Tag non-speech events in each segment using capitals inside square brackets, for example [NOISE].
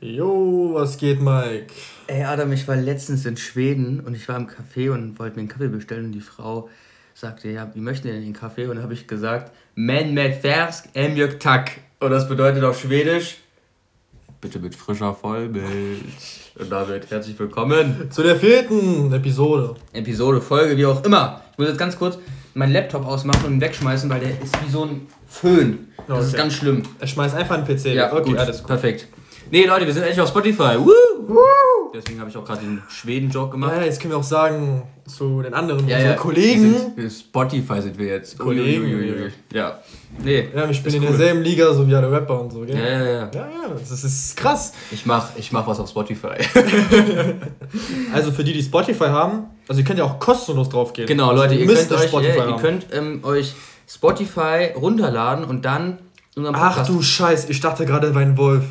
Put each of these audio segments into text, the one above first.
Jo, was geht, Mike? Ey, Adam, ich war letztens in Schweden und ich war im Café und wollte mir einen Kaffee bestellen und die Frau sagte, ja, wie möchten denn den Kaffee? Und dann habe ich gesagt, Men med färsk emjök tak. Und das bedeutet auf Schwedisch, bitte mit frischer Vollmilch. Und damit herzlich willkommen zu der vierten Episode. Episode, Folge, wie auch immer. Ich muss jetzt ganz kurz meinen Laptop ausmachen und ihn wegschmeißen, weil der ist wie so ein Föhn. Das okay. ist ganz schlimm. Er schmeißt einfach einen PC. Ja, okay, gut, alles gut. Perfekt. Nee, Leute, wir sind endlich auf Spotify. Woo! Woo! Deswegen habe ich auch gerade den Schweden-Joke gemacht. Ja, jetzt können wir auch sagen zu den anderen ja, ja. Kollegen. Sind, Spotify sind wir jetzt. Kollegen. Uiuiui. Ja. Nee. Ja, wir spielen in cool. derselben Liga, so wie alle Rapper und so, gell? Ja, ja, ja. Ja, ja, das ist krass. Ich mach, ich mach was auf Spotify. [LAUGHS] also für die, die Spotify haben, also ihr könnt ja auch kostenlos drauf gehen. Genau, Leute, ihr könnt, euch, ja, ihr könnt ähm, euch Spotify runterladen und dann Ach du Scheiß, ich dachte gerade, war ein Wolf.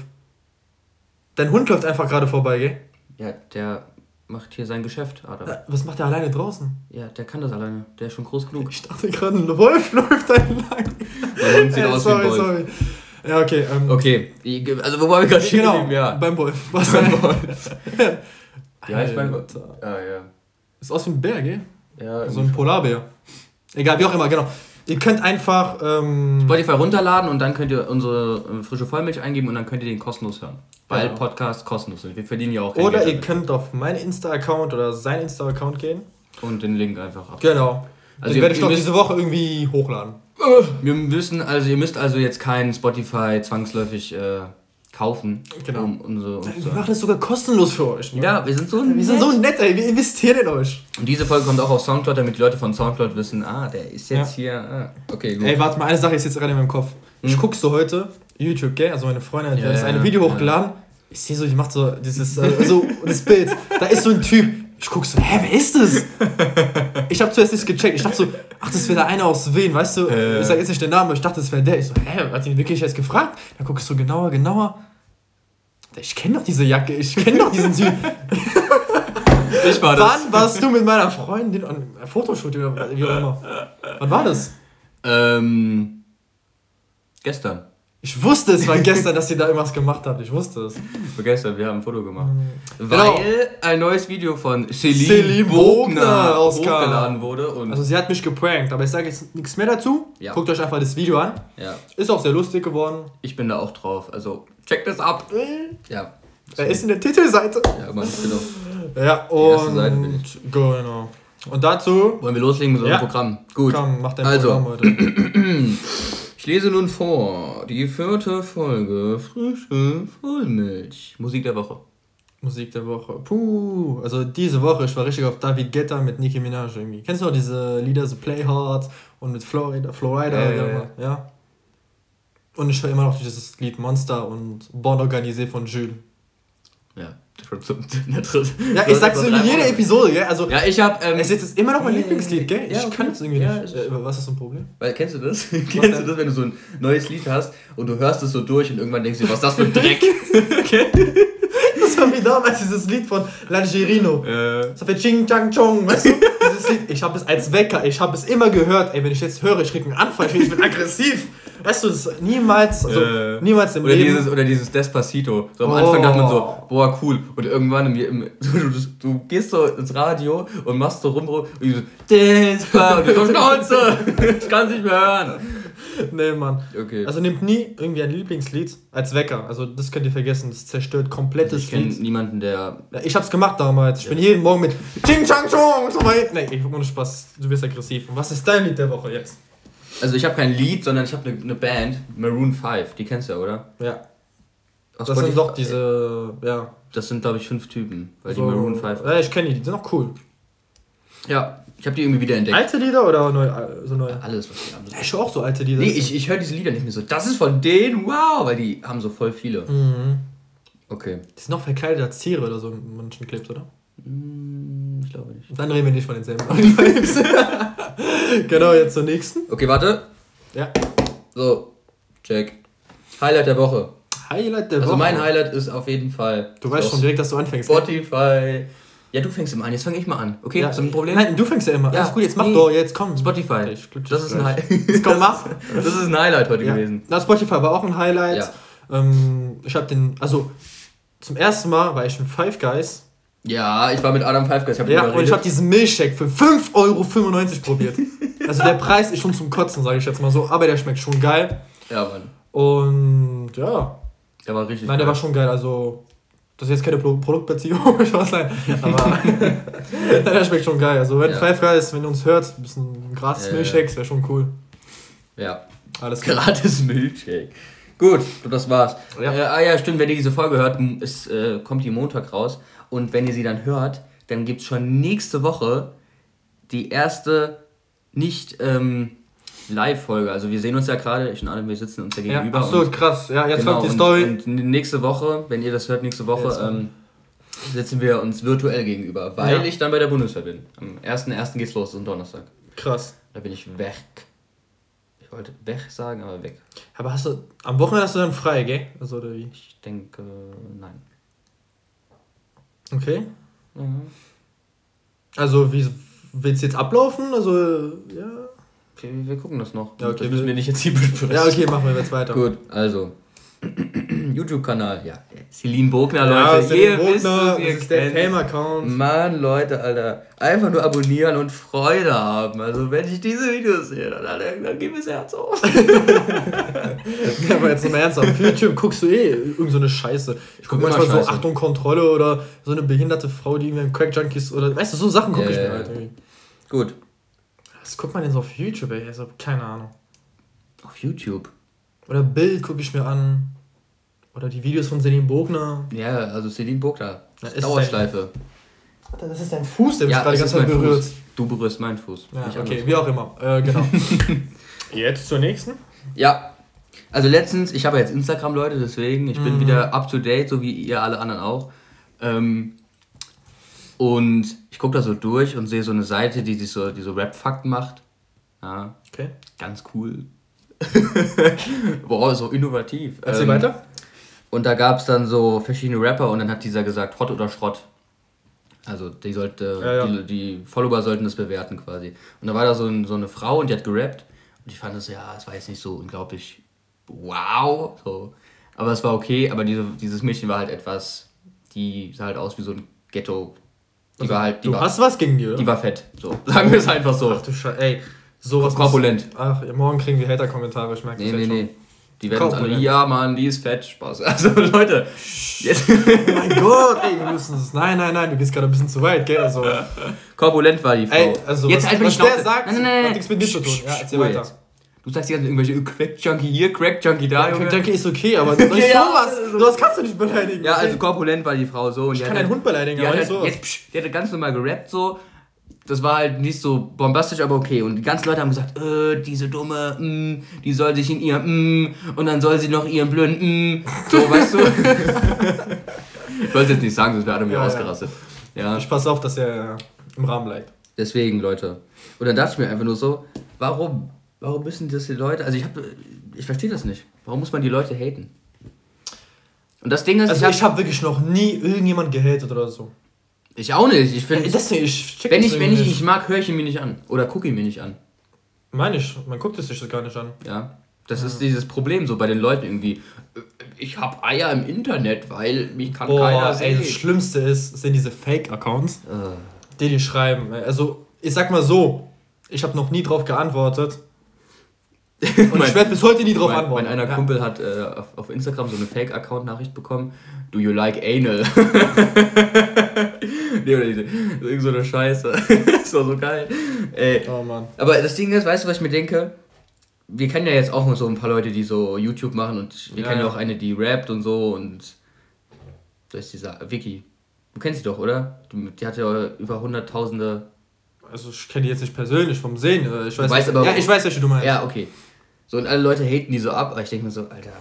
Dein Hund läuft einfach gerade vorbei, gell? Ja, der macht hier sein Geschäft, Adam. Ja, was macht der alleine draußen? Ja, der kann das alleine. Der ist schon groß genug. Ich dachte gerade, ein Wolf [LAUGHS] läuft da entlang. Der Hund sieht äh, aus sorry, wie ein Wolf. Sorry. Ja, okay. Ähm, okay, also wo waren wir gerade stehen genau, ja. beim Wolf. [LAUGHS] Was beim Wolf? [LAUGHS] Wie heißt mein Wolf? Ah, ja. Ist aus wie ein Bär, gell? Ja. So ein Polarbär. Egal, wie auch immer, genau. Ihr könnt einfach ähm, Spotify runterladen und dann könnt ihr unsere äh, frische Vollmilch eingeben und dann könnt ihr den kostenlos hören. Weil genau. Podcasts kostenlos sind. Wir verdienen ja auch Oder ihr könnt auf meinen Insta-Account oder seinen Insta-Account gehen. Und den Link einfach ab. Genau. Also den werde ich doch diese Woche irgendwie hochladen. Wir müssen, also ihr müsst also jetzt keinen Spotify zwangsläufig äh, kaufen. Genau. Um unsere, um wir machen das sogar kostenlos für euch. Mann. Ja, wir sind so nett. Wir sind so nett, ey. Wir investieren in euch. Und diese Folge kommt auch auf Soundcloud, damit die Leute von Soundcloud wissen, ah, der ist jetzt ja. hier. Ah, okay, gut. Ey, warte mal, eine Sache ist jetzt gerade in meinem Kopf. Hm? Ich guckst so heute YouTube, gell? Also meine Freundin hat ja, das eine Video hochgeladen. Ich sehe so, ich mach so dieses, also das Bild. Da ist so ein Typ. Ich guck so, hä, wer ist das? [LAUGHS] ich hab zuerst nicht gecheckt. Ich dachte so, ach, das wäre der eine aus Wien, weißt du? Äh. Ich sag jetzt nicht den Namen, ich dachte, das wäre der. Ich so, hä, hat ihn wirklich jetzt gefragt? Dann guck ich so genauer, genauer. Ich kenne doch diese Jacke, ich kenne doch diesen Typ. [LAUGHS] ich war das. Wann warst du mit meiner Freundin an einem Fotoshooting oder wie auch immer? Wann war das? Ähm, gestern. Ich wusste es war gestern, dass ihr da irgendwas gemacht habt. Ich wusste es. War gestern, wir haben ein Foto gemacht. Mhm. Weil genau. ein neues Video von Celine, Celine Bogner hochgeladen wurde. Und also sie hat mich geprankt, aber ich sage jetzt nichts mehr dazu. Ja. Guckt euch einfach das Video an. Ja. Ist auch sehr lustig geworden. Ich bin da auch drauf. Also checkt das ab. Mhm. Ja. Er ist in der Titelseite. Ja, Mann, auch. Ja, und. Genau. Und dazu. Wollen wir loslegen mit unserem ja. Programm? Gut. Komm, mach dein also. Programm heute. [CLEARS THROAT] [CLEARS THROAT] ich lese nun vor die vierte Folge Frische Vollmilch. Musik der Woche. Musik der Woche. Puh, also diese Woche, ich war richtig auf David Guetta mit Nicki Minaj irgendwie. Kennst du auch diese Lieder, so Play Hard und mit Florida, Florida, ja, ja, ja. ja? Und ich höre immer noch dieses Lied Monster und Born Organisé von Jules. Ja. [LAUGHS] Ja, ich sag's in jeder Episode, gell? Also, ja, ich hab. Ähm, es ist jetzt immer noch mein Lieblingslied, gell? Ich kann es irgendwie nicht. Äh, was ist so ein Problem? Weil, kennst du das? [LAUGHS] kennst du das, wenn du so ein neues Lied hast und du hörst es so durch und irgendwann denkst du, was ist das für ein Dreck? [LAUGHS] okay. Das war wie damals dieses Lied von Langerino. Äh. So für Ching Chang Chong, weißt du? Dieses Lied, ich habe es als Wecker, ich habe es immer gehört. Ey, wenn ich jetzt höre, ich krieg einen Anfall, ich bin aggressiv. Weißt du, das niemals, also äh, niemals im oder Leben. Dieses, oder dieses Despacito. So am oh. Anfang dachte man so, boah, cool. Und irgendwann, im, im, [LAUGHS] du, du, du, gehst so ins Radio und machst so rum, und du so, Despa, [LAUGHS] und du Schnauze, ich kann es nicht mehr hören. [LAUGHS] Nee, Mann. Okay. Also nehmt nie irgendwie ein Lieblingslied als Wecker. Also das könnt ihr vergessen, das zerstört komplettes also ich Lied. Ich kenne niemanden, der... Ja, ich hab's gemacht damals. Ich ja. bin jeden Morgen mit Ching Chang Chong. Nee, ich ohne Spaß, du wirst aggressiv. Und was ist dein Lied der Woche jetzt? Also ich habe kein Lied, sondern ich habe eine ne Band, Maroon 5, die kennst du ja, oder? Ja. Aus das sind doch diese, ja. Das sind, glaube ich, fünf Typen, weil so, die Maroon 5... Ja, ich kenne die, die sind auch cool. Ja, ich habe die irgendwie wieder entdeckt. Alte Lieder oder neu, so neu? Alles, was die haben. Ich höre auch so alte Lieder. Nee, ich, ich höre diese Lieder nicht mehr so. Das ist von denen, wow, weil die haben so voll viele. Mhm. Okay. Die sind noch verkleidet als Tiere oder so in manchen Clips, oder? Mm, ich glaube nicht. Dann reden wir nicht von denselben [LAUGHS] [LAUGHS] Genau, jetzt zur nächsten. Okay, warte. Ja. So, check. Highlight der Woche. Highlight der also Woche. Also mein Highlight ist auf jeden Fall. Du weißt schon direkt, dass du anfängst. Spotify. Ja, du fängst immer an. Jetzt fange ich mal an. Okay, ja, hast du ein Problem? Nein, du fängst ja immer. Ja, Alles gut, jetzt mach nee. doch. Jetzt komm. Spotify. Das ist ein Highlight. komm, mach. [LAUGHS] Das ist ein Highlight heute ja. gewesen. Na, Spotify war auch ein Highlight. Ja. Ähm, ich habe den, also zum ersten Mal war ich in Five Guys. Ja, ich war mit Adam Five Guys. Ich ja, und ich habe diesen Milchshake für 5,95 Euro probiert. [LAUGHS] also der Preis ist schon zum Kotzen, sage ich jetzt mal so, aber der schmeckt schon geil. Ja, Mann. Und ja. Der war richtig Nein, geil. der war schon geil. Also, das ist jetzt keine Pro Produktbeziehung, ich weiß nicht. Aber [LAUGHS] der schmeckt schon geil. Also, wenn ja. Five Guys, wenn ihr uns hört, ein bisschen gratis Milchshakes wäre schon cool. Ja. Alles [LAUGHS] klar. Gratis Milchshake. Gut, das war's. Ja. Äh, ah ja, stimmt, wenn ihr diese Folge hört, es äh, kommt die Montag raus. Und wenn ihr sie dann hört, dann gibt es schon nächste Woche die erste nicht ähm, Live-Folge. Also wir sehen uns ja gerade, ich und alle, wir sitzen uns ja gegenüber. Ja, ach so, krass. Ja, jetzt genau, kommt die Story. Und, und, nächste Woche, wenn ihr das hört, nächste Woche ähm, sitzen wir uns virtuell gegenüber, weil ja. ich dann bei der Bundeswehr bin. Am 1.1. geht's los, das ist ein Donnerstag. Krass. Da bin ich weg. Ich wollte weg sagen, aber weg. Aber hast du, am Wochenende hast du dann frei, gell? Also, oder wie? Ich denke, nein. Okay. Mhm. Also, wie willst du jetzt ablaufen? Also, ja. Okay, wir gucken das noch. Ja, okay, das müssen wir nicht jetzt hier besprechen. Ja, okay, machen wir jetzt weiter. Gut, also. [CLEARS THROAT] YouTube-Kanal, ja. Celine Bogner, Leute. Ja, Celine Bogner, das ist der Fame-Account. Mann, Leute, Alter. Einfach nur abonnieren und Freude haben. Also, wenn ich diese Videos sehe, dann, dann, dann mir das Herz auf. [LAUGHS] ja, aber jetzt mal ernsthaft. Auf YouTube guckst du eh irgend so eine Scheiße. Ich gucke manchmal Scheiße. so Achtung, Kontrolle oder so eine behinderte Frau, die irgendwie Crack-Junkies oder, weißt du, so Sachen gucke yeah, ich mir halt irgendwie. Gut. Was guckt man denn so auf YouTube, ey? Also, keine Ahnung. Auf YouTube? Oder Bild gucke ich mir an. Oder die Videos von Celine Bogner. Ja, also Celine Bogner. Ja, Dauerschleife. Dein, das ist dein Fuß, der mich ja, gerade die ganze Zeit berührt. Fuß. Du berührst meinen Fuß. Ja, okay, wie auch immer. Äh, genau. [LAUGHS] jetzt zur nächsten? Ja. Also letztens, ich habe jetzt Instagram, Leute, deswegen, ich bin mhm. wieder up to date, so wie ihr alle anderen auch. Ähm, und ich gucke da so durch und sehe so eine Seite, die sich so, die so Rap-Fakten macht. Ja. Okay. Ganz cool. [LAUGHS] Boah, so innovativ. Erzähl ähm, weiter. Und da gab es dann so verschiedene Rapper und dann hat dieser gesagt, Hot oder Schrott. Also die sollte, ja, ja. Die, die, Follower sollten das bewerten quasi. Und da war da so, ein, so eine Frau und die hat gerappt. Und ich fand das, ja, es war jetzt nicht so unglaublich wow. So. Aber es war okay, aber diese, dieses Mädchen war halt etwas, die sah halt aus wie so ein Ghetto. Die also, war halt. Die du war, hast was gegen die, oder? Die war fett. So. Sagen wir es einfach so. Ach du Scheiße, ey. Sowas. Korpulent. Ach, morgen kriegen wir Hater-Kommentare, ich merke nee, das nee, nee. Die werden alle, ja, Mann, die ist fett, Spaß. [LAUGHS] Also, Leute. Jetzt. oh mein Gott, ey, wir müssen es. Nein, nein, nein, du gehst gerade ein bisschen zu weit, gell? Also. Korpulent war die Frau. Ey, also, jetzt was, halt was der sagt, nein, nein, nein, hat nichts mit dir zu tun. Ja, erzähl weiter. Jetzt. Du sagst ja irgendwelche Crack-Junkie hier, Crack-Junkie da, ja, Crack-Junkie ist okay, aber okay, [LAUGHS] sowas, ja, sowas kannst du nicht beleidigen. Ja, also korpulent war die Frau so. Und ich kann einen Hund beleidigen, aber nicht so. Jetzt, psch, die hatte ganz normal gerappt so das war halt nicht so bombastisch, aber okay. Und die ganzen Leute haben gesagt, äh, diese dumme, mm, die soll sich in ihr, mm, und dann soll sie noch ihren blöden, mm, so, weißt du? [LAUGHS] ich wollte jetzt nicht sagen, sonst wäre Adam ja, ausgerastet. Ja. Ich passe auf, dass er im Rahmen bleibt. Deswegen, Leute. Und dann dachte ich mir einfach nur so, warum, warum müssen das die Leute, also ich habe, ich verstehe das nicht. Warum muss man die Leute haten? Und das Ding ist, also ich habe hab wirklich noch nie irgendjemand gehatet oder so. Ich auch nicht. Ich finde, ja, ich wenn ich wenn ich ihn nicht mag, höre ich ihn mir nicht an oder gucke ihn mir nicht an. Meine ich, man guckt es sich das gar nicht an. Ja. Das ja. ist dieses Problem so bei den Leuten irgendwie. Ich habe Eier im Internet, weil mich kann Boah, keiner sehen. Ey, das Schlimmste ist, sind diese Fake-Accounts, uh. die die schreiben. Also, ich sag mal so, ich habe noch nie drauf geantwortet. [LAUGHS] Und ich werde bis heute nie drauf mein, antworten. Mein einer ja. Kumpel hat äh, auf, auf Instagram so eine Fake-Account-Nachricht bekommen. Do you like anal? [LAUGHS] nee, oder diese, irgend so eine Scheiße. [LAUGHS] das war so geil. Ey. Oh Mann. Aber das Ding ist, weißt du, was ich mir denke? Wir kennen ja jetzt auch so ein paar Leute, die so YouTube machen und wir ja, kennen ja auch eine, die rappt und so und. Das ist dieser Vicky. Du kennst sie doch, oder? Die hat ja über hunderttausende. Also ich kenne die jetzt nicht persönlich vom Sehen. Ich weiß, weißt aber, ja, ich weiß, welche du meinst. Ja, okay. So, und alle Leute haten die so ab, aber ich denke mir so, Alter,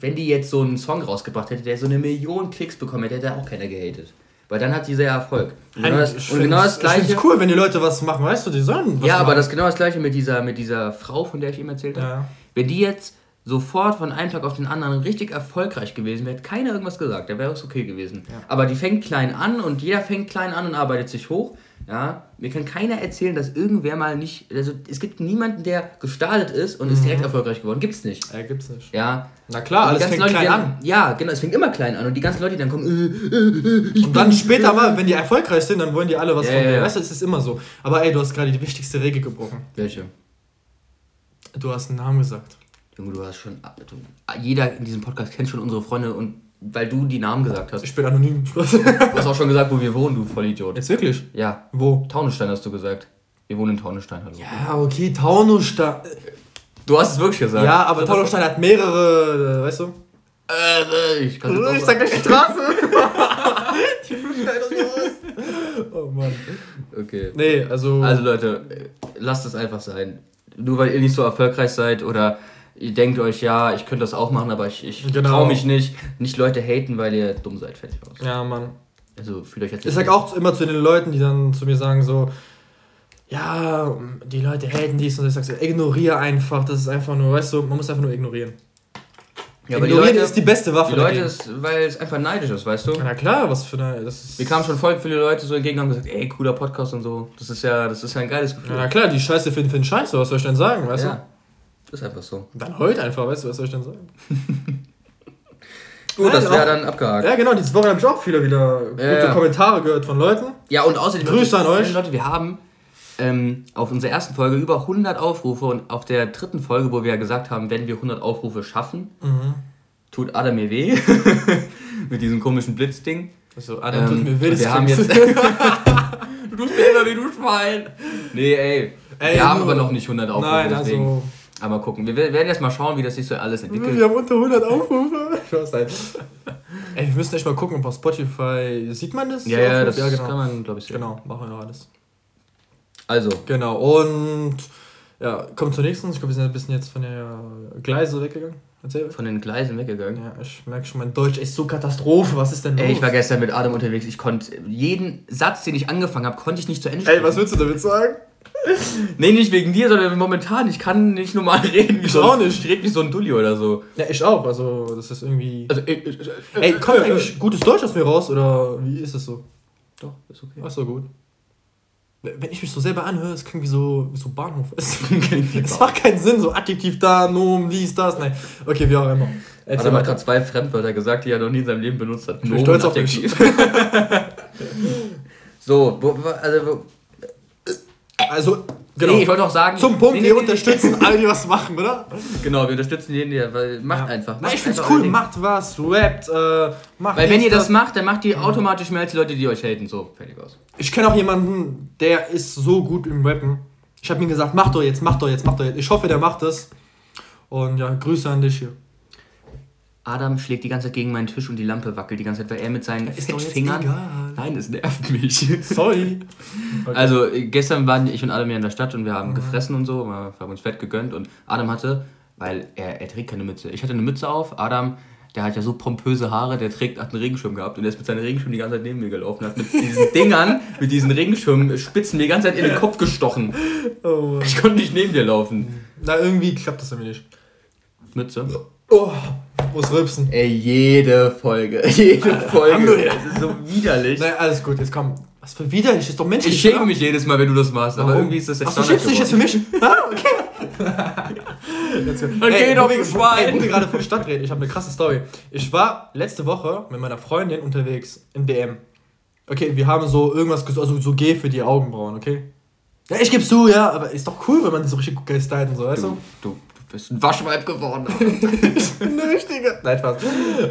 wenn die jetzt so einen Song rausgebracht hätte, der so eine Million Klicks bekommen hätte, hätte auch keiner gehatet. Weil dann hat dieser Erfolg. Und genau das, und genau das gleiche. Ich cool, wenn die Leute was machen, weißt du, die sollen was Ja, aber machen. das genau das gleiche mit dieser, mit dieser Frau, von der ich eben erzählt habe. Ja. Wenn die jetzt sofort von einem Tag auf den anderen richtig erfolgreich gewesen wäre, hätte keiner irgendwas gesagt, dann wäre es okay gewesen. Ja. Aber die fängt klein an und jeder fängt klein an und arbeitet sich hoch. Ja, mir kann keiner erzählen, dass irgendwer mal nicht, also es gibt niemanden, der gestartet ist und mhm. ist direkt erfolgreich geworden. Gibt's nicht. Ja, gibt's nicht. Ja. Na klar, alles fängt Leute, klein dann, an. Ja, genau, es fängt immer klein an und die ganzen Leute, die dann kommen, äh, äh, äh, und dann später mal, wenn die erfolgreich sind, dann wollen die alle was ja, von dir. Ja, ja. Weißt du, es ist immer so. Aber ey, du hast gerade die wichtigste Regel gebrochen. Welche? Du hast einen Namen gesagt. Junge, du hast schon, du, jeder in diesem Podcast kennt schon unsere Freunde und weil du die Namen gesagt hast. Ich bin anonym. [LAUGHS] du hast auch schon gesagt, wo wir wohnen, du Vollidiot. Jetzt wirklich? Ja. Wo? Taunusstein hast du gesagt. Wir wohnen in Taunusstein. Hallo. Ja, okay, Taunusstein. Du hast es wirklich gesagt. Ja, aber Taunusstein hat mehrere, äh, weißt du? Äh, ich kann Ich sag gleich die Straße. [LAUGHS] die Flugsteine Oh Mann. Okay. Nee, also. Also Leute, lasst es einfach sein. Nur weil ihr nicht so erfolgreich seid oder ihr denkt euch, ja, ich könnte das auch machen, aber ich, ich genau. traue mich nicht. Nicht Leute haten, weil ihr dumm seid, fertig aus. Ja, Mann. Also fühlt euch jetzt. Ich sag auch immer zu den Leuten, die dann zu mir sagen so, ja, die Leute haten dies und ich sag so, ignoriere einfach, das ist einfach nur, weißt du, man muss einfach nur ignorieren. Ja, aber Ignorieren die Leute, ist die beste Waffe. Die Leute ist, weil es einfach neidisch ist, weißt du? Na klar, was für eine. Das ist Wir kamen schon voll viele Leute so entgegen und haben gesagt, ey, cooler Podcast und so. Das ist ja, das ist ja ein geiles Gefühl. Na klar, die Scheiße finden, finden scheiße, was soll ich denn sagen, weißt ja. du? Ist einfach so. Dann heult einfach, weißt du, was soll ich denn sagen? [LAUGHS] Gut, das wäre dann abgehakt. Ja, genau, diese Woche habe ich auch viele wieder gute ja. Kommentare gehört von Leuten. Ja, und außerdem. Grüße an euch. Leute, wir haben ähm, auf unserer ersten Folge über 100 Aufrufe und auf der dritten Folge, wo wir ja gesagt haben, wenn wir 100 Aufrufe schaffen, mhm. tut Adam mir weh. [LAUGHS] Mit diesem komischen Blitzding. Also, Adam ähm, tut mir weh, das wir haben jetzt. [LAUGHS] du tust mir immer wie du Schwein. Nee, ey. ey wir haben aber noch nicht 100 Aufrufe. Nein, deswegen. also. Aber gucken. Wir werden erst mal schauen, wie das sich so alles entwickelt. Wir haben unter 100 Aufrufe. [LAUGHS] Ey, wir müssen echt mal gucken, ob auf Spotify. Sieht man das? Ja, ja, das ja, genau. kann man, glaube ich, sehen. Genau, machen wir alles. Also. Genau, und ja, kommt zur nächsten. Ich glaube, wir sind ein bisschen jetzt von der Gleise weggegangen. Erzähl. Von den Gleisen weggegangen? Ja, ich merke schon, mein Deutsch ist so Katastrophe. Was ist denn los? Ey, ich war gestern mit Adam unterwegs. Ich konnte jeden Satz, den ich angefangen habe, konnte ich nicht zu Ende sprechen. Ey, was willst du damit sagen? [LAUGHS] nee, nicht wegen dir, sondern momentan. Ich kann nicht normal [LAUGHS] reden. Ich so, auch nicht. Ich rede wie so ein Dulli oder so. Ja, ich auch. Also, das ist irgendwie. Also, ey, ey kommt eigentlich gutes Deutsch aus mir raus oder wie ist es so? Doch, ist okay. Ach so, gut. Wenn ich mich so selber anhöre, es klingt wie so, wie so Bahnhof. [LAUGHS] Es macht keinen Sinn, so Adjektiv da, Nomen, dies, das. Nein. Okay, wie auch immer. Erzähl hat gerade zwei Fremdwörter gesagt, die er noch nie in seinem Leben benutzt hat. Ich bin stolz auf mich. so, wo, also. Also, Genau. Nee, ich wollte auch sagen. Zum Punkt, nee, nee, wir unterstützen alle, die was machen, oder? Genau, wir unterstützen jeden, der weil macht ja. einfach. Macht ich find's cool, macht was, rappt, äh, macht Weil wenn ihr das macht, dann macht ihr automatisch mehr als die Leute, die euch haten. So, fertig aus. Ich kenne auch jemanden, der ist so gut im Rappen. Ich habe ihm gesagt, mach doch jetzt, mach doch jetzt, mach doch jetzt. Ich hoffe, der macht es. Und ja, Grüße an dich hier. Adam schlägt die ganze Zeit gegen meinen Tisch und die Lampe wackelt die ganze Zeit, weil er mit seinen Fingern. Nein, es nervt mich. [LAUGHS] Sorry. Okay. Also gestern waren ich und Adam ja in der Stadt und wir haben mhm. gefressen und so, wir haben uns fett gegönnt und Adam hatte, weil er, er trägt keine Mütze. Ich hatte eine Mütze auf, Adam, der hat ja so pompöse Haare, der trägt, hat einen Regenschirm gehabt und der ist mit seinem Regenschirm die ganze Zeit neben mir gelaufen, hat mit diesen [LAUGHS] Dingern, mit diesen Regenschirmspitzen die ganze Zeit in den Kopf gestochen. Oh. Ich konnte nicht neben dir laufen. Na, irgendwie klappt das irgendwie nicht. Mütze? Oh, muss rülpsen. Ey, jede Folge. [LAUGHS] Jede Folge. Das ist so widerlich. Naja, alles gut, jetzt komm. Was für widerlich, ist doch menschlich. Ich schäme oder? mich jedes Mal, wenn du das machst, aber irgendwie ist das jetzt Ach, du schämst dich jetzt für mich? [LAUGHS] ah, okay. okay, ey, doch, wegen Schwein. Ich bin gerade von Stadt reden. Ich habe eine krasse Story. Ich war letzte Woche mit meiner Freundin unterwegs im DM. Okay, wir haben so irgendwas, also so G für die Augenbrauen, okay? Ja, ich geb's zu, ja, aber ist doch cool, wenn man so richtig geil stylt und so, weißt du? Du, bist ein Waschweib geworden. ich [LAUGHS] bin eine richtige. Nein, Spaß.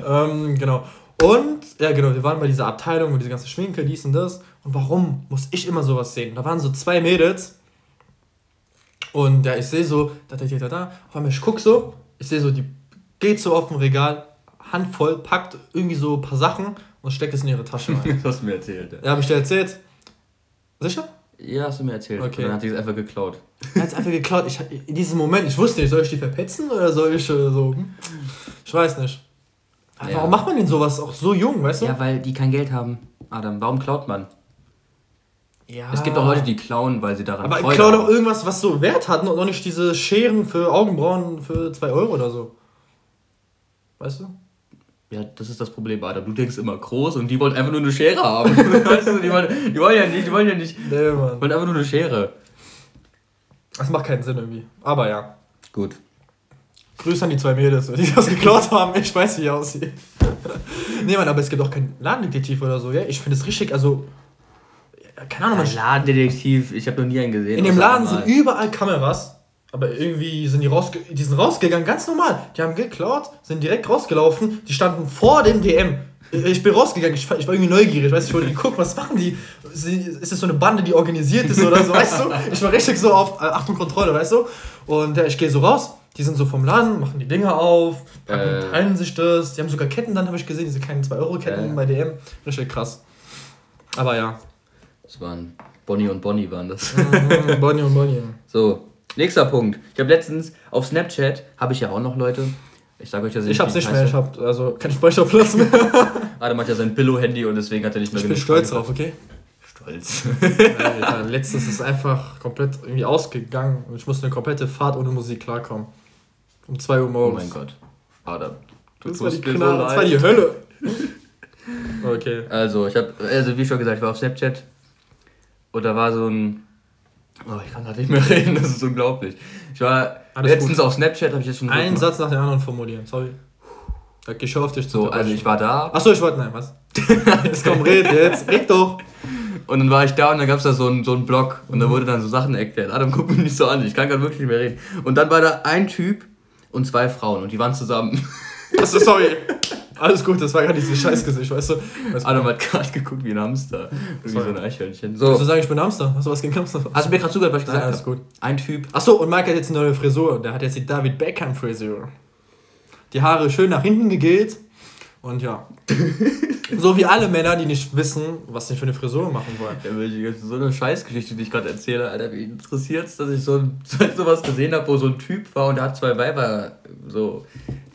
ähm, genau. Und, ja, genau, wir waren bei dieser Abteilung mit dieser ganzen Schminke, dies und das. Und warum muss ich immer sowas sehen? Da waren so zwei Mädels. Und ja, ich sehe so, da, da, da, da. Auf einmal, ich guck so, ich sehe so, die geht so auf dem Regal, handvoll, packt irgendwie so ein paar Sachen und steckt es in ihre Tasche rein. [LAUGHS] das hast du mir erzählt, ja. Ja, hab ich dir erzählt. Sicher? Ja, hast du mir erzählt. Okay. Und dann hat sie es einfach geklaut. Er hat es einfach geklaut. Ich, in diesem Moment, ich wusste nicht, soll ich die verpetzen oder soll ich äh, so. Hm? Ich weiß nicht. Aber ja. Warum macht man denn sowas auch so jung, weißt du? Ja, weil die kein Geld haben, Adam. Warum klaut man? Ja. Es gibt auch Leute, die klauen, weil sie daran Aber ich klaue doch irgendwas, was so Wert hat und auch nicht diese Scheren für Augenbrauen für 2 Euro oder so. Weißt du? Ja, das ist das Problem, Adam. Du denkst immer groß und die wollen einfach nur eine Schere haben. [LAUGHS] weißt du, die wollen, die wollen ja nicht, die wollen ja nicht. Nee, Mann. wollen einfach nur eine Schere. Das macht keinen Sinn irgendwie. Aber ja. Gut. Grüße an die zwei Mädels, die das geklaut haben. Ich weiß, wie ich aussehe. [LAUGHS] nee, Mann, aber es gibt auch keinen Ladendetektiv oder so, ja? Ich finde es richtig, also. Keine Ahnung, Ein Ladendetektiv, ich habe noch nie einen gesehen. In dem Laden sind überall Kameras, aber irgendwie sind die, rausge die sind rausgegangen, ganz normal. Die haben geklaut, sind direkt rausgelaufen, die standen vor dem DM. Ich bin rausgegangen, ich, ich war irgendwie neugierig, weißt, ich wollte gucken, was machen die? Ist das so eine Bande, die organisiert ist oder so, weißt du? Ich war richtig so auf äh, Achtung, Kontrolle, weißt du? Und ja, ich gehe so raus, die sind so vom Laden, machen die Dinger auf, packen, äh. teilen sich das. Die haben sogar Ketten dann, habe ich gesehen, diese kleinen 2-Euro-Ketten äh. bei DM. Richtig krass. Aber ja. Das waren Bonnie und Bonnie waren das. Mhm, Bonnie und Bonnie. So, nächster Punkt. Ich habe letztens auf Snapchat, habe ich ja auch noch Leute, ich sage euch ja Ich hab's nicht mehr, ich hab also keinen Speicherplatz mehr. Adam hat ja sein Billo-Handy und deswegen hat er nicht mehr Ich bin stolz drauf, okay? Stolz. Alter, letztens ist einfach komplett irgendwie ausgegangen und ich musste eine komplette Fahrt ohne Musik klarkommen. Um 2 Uhr morgens. Oh mein Gott. Adam. Du das, war die, Knall, so das war die Hölle. [LAUGHS] okay. Also, ich habe, also wie schon gesagt, ich war auf Snapchat und da war so ein. Oh, ich kann da nicht mehr [LAUGHS] reden, das ist unglaublich. Ich war alles Letztens gut. auf Snapchat habe ich jetzt schon. Einen Satz nach dem anderen formulieren, sorry. Da geh auf dich zu. So, also ich war da. Achso, ich wollte, nein, was? jetzt komm, red jetzt, red doch. Und dann war ich da und dann gab es da so einen so einen Blog und da wurde dann so Sachen erklärt. Adam, guck mich nicht so an, ich kann gerade wirklich nicht mehr reden. Und dann war da ein Typ und zwei Frauen und die waren zusammen. Achso, sorry. [LAUGHS] Alles gut, das war gar nicht so Scheißgesicht, weißt du? Weißt Adam hat gerade geguckt wie ein Hamster. Wie so ein Eichhörnchen. So. Willst du sagen, ich bin ein Hamster? Hast du was gegen Hamster? Hast du mir gerade zugehört, was ich gesagt habe? Alles gut. Ein Typ. Achso, und Mike hat jetzt eine neue Frisur. Der hat jetzt die David Beckham Frisur. Die Haare schön nach hinten gegelt. Und ja. [LAUGHS] so wie alle Männer, die nicht wissen, was sie für eine Frisur machen wollen. Ja, so eine Scheißgeschichte, die ich gerade erzähle, Alter, wie interessiert es, dass ich so, [LAUGHS] so was gesehen habe, wo so ein Typ war und der hat zwei Weiber so.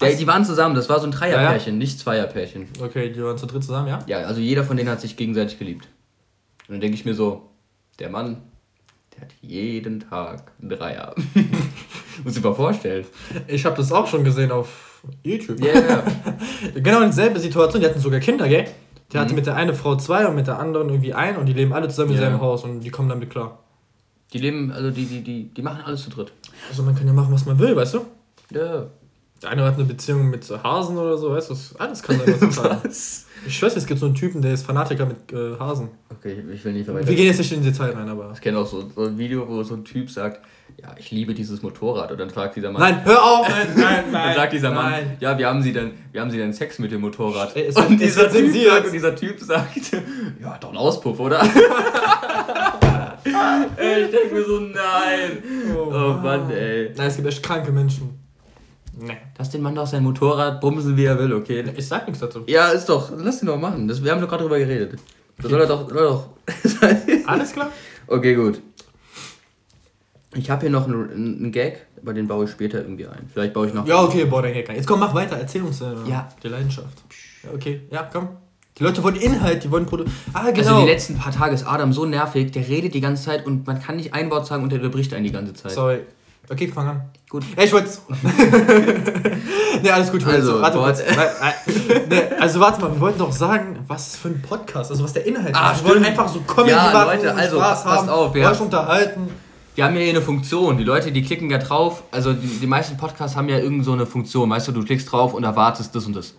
Der, die waren zusammen, das war so ein Dreierpärchen, ja, nicht Zweierpärchen. Okay, die waren zu dritt zusammen, ja? Ja, also jeder von denen hat sich gegenseitig geliebt. Und dann denke ich mir so, der Mann, der hat jeden Tag einen Dreier. [LAUGHS] Muss ich mal vorstellen. Ich habe das auch schon gesehen auf YouTube. Ja, yeah. [LAUGHS] genau dieselbe Situation. Die hatten sogar Kinder, gell? Der mhm. hatte mit der einen Frau zwei und mit der anderen irgendwie ein und die leben alle zusammen yeah. in seinem Haus und die kommen damit klar. Die leben, also die, die, die, die machen alles zu dritt. Also man kann ja machen, was man will, weißt du? Ja. Der eine hat eine Beziehung mit Hasen oder so, weißt du? Alles kann sein, was Ich weiß, es gibt so einen Typen, der ist Fanatiker mit äh, Hasen. Okay, ich will nicht weiter. Wir gehen jetzt nicht in die Detail rein, aber. Ich kenne auch so, so ein Video, wo so ein Typ sagt, ja, ich liebe dieses Motorrad. Und dann fragt dieser Mann. Nein, hör auf! Nein, nein, [LAUGHS] nein. Dann sagt dieser Mann, nein. ja, wie haben Sie denn, wie haben Sie denn Sex mit dem Motorrad? Es, und, dieser typ sagt, und dieser Typ sagt, [LAUGHS] ja, doch ein Auspuff, oder? [LAUGHS] ey, ich denke mir so, nein. Oh, oh Mann, ey. Nein, es gibt echt kranke Menschen. Nee. Lass den Mann doch sein Motorrad bumsen, wie er will, okay? Ich sag nichts dazu. Ja, ist doch, lass ihn doch machen. Das, wir haben doch gerade drüber geredet. Das soll er doch, soll er doch. [LAUGHS] Alles klar? Okay, gut. Ich habe hier noch einen, einen, Gag, aber den baue ich später irgendwie ein. Vielleicht baue ich noch. Ja, okay, bau den Gag ein. Jetzt komm, mach weiter, erzähl uns äh, ja. die Leidenschaft. Ja, okay, ja, komm. Die Leute wollen Inhalt, die wollen Produkt. Ah, genau. Also die letzten paar Tage ist Adam so nervig, der redet die ganze Zeit und man kann nicht ein Wort sagen und der unterbricht einen die ganze Zeit. Sorry. Okay, fang an. Gut. Ja, ich wollte. [LAUGHS] ne, alles gut. Also, warte kurz. [LAUGHS] nee, also, warte mal, wir wollten doch sagen, was für ein Podcast, also was der Inhalt ah, ist. Wir wollen einfach so Comedy ja, machen, Leute, also, Spaß haben, auf, ja. euch unterhalten wir haben ja hier eine Funktion. Die Leute, die klicken ja drauf. Also die, die meisten Podcasts haben ja irgend so eine Funktion. Weißt du, du klickst drauf und erwartest das und das.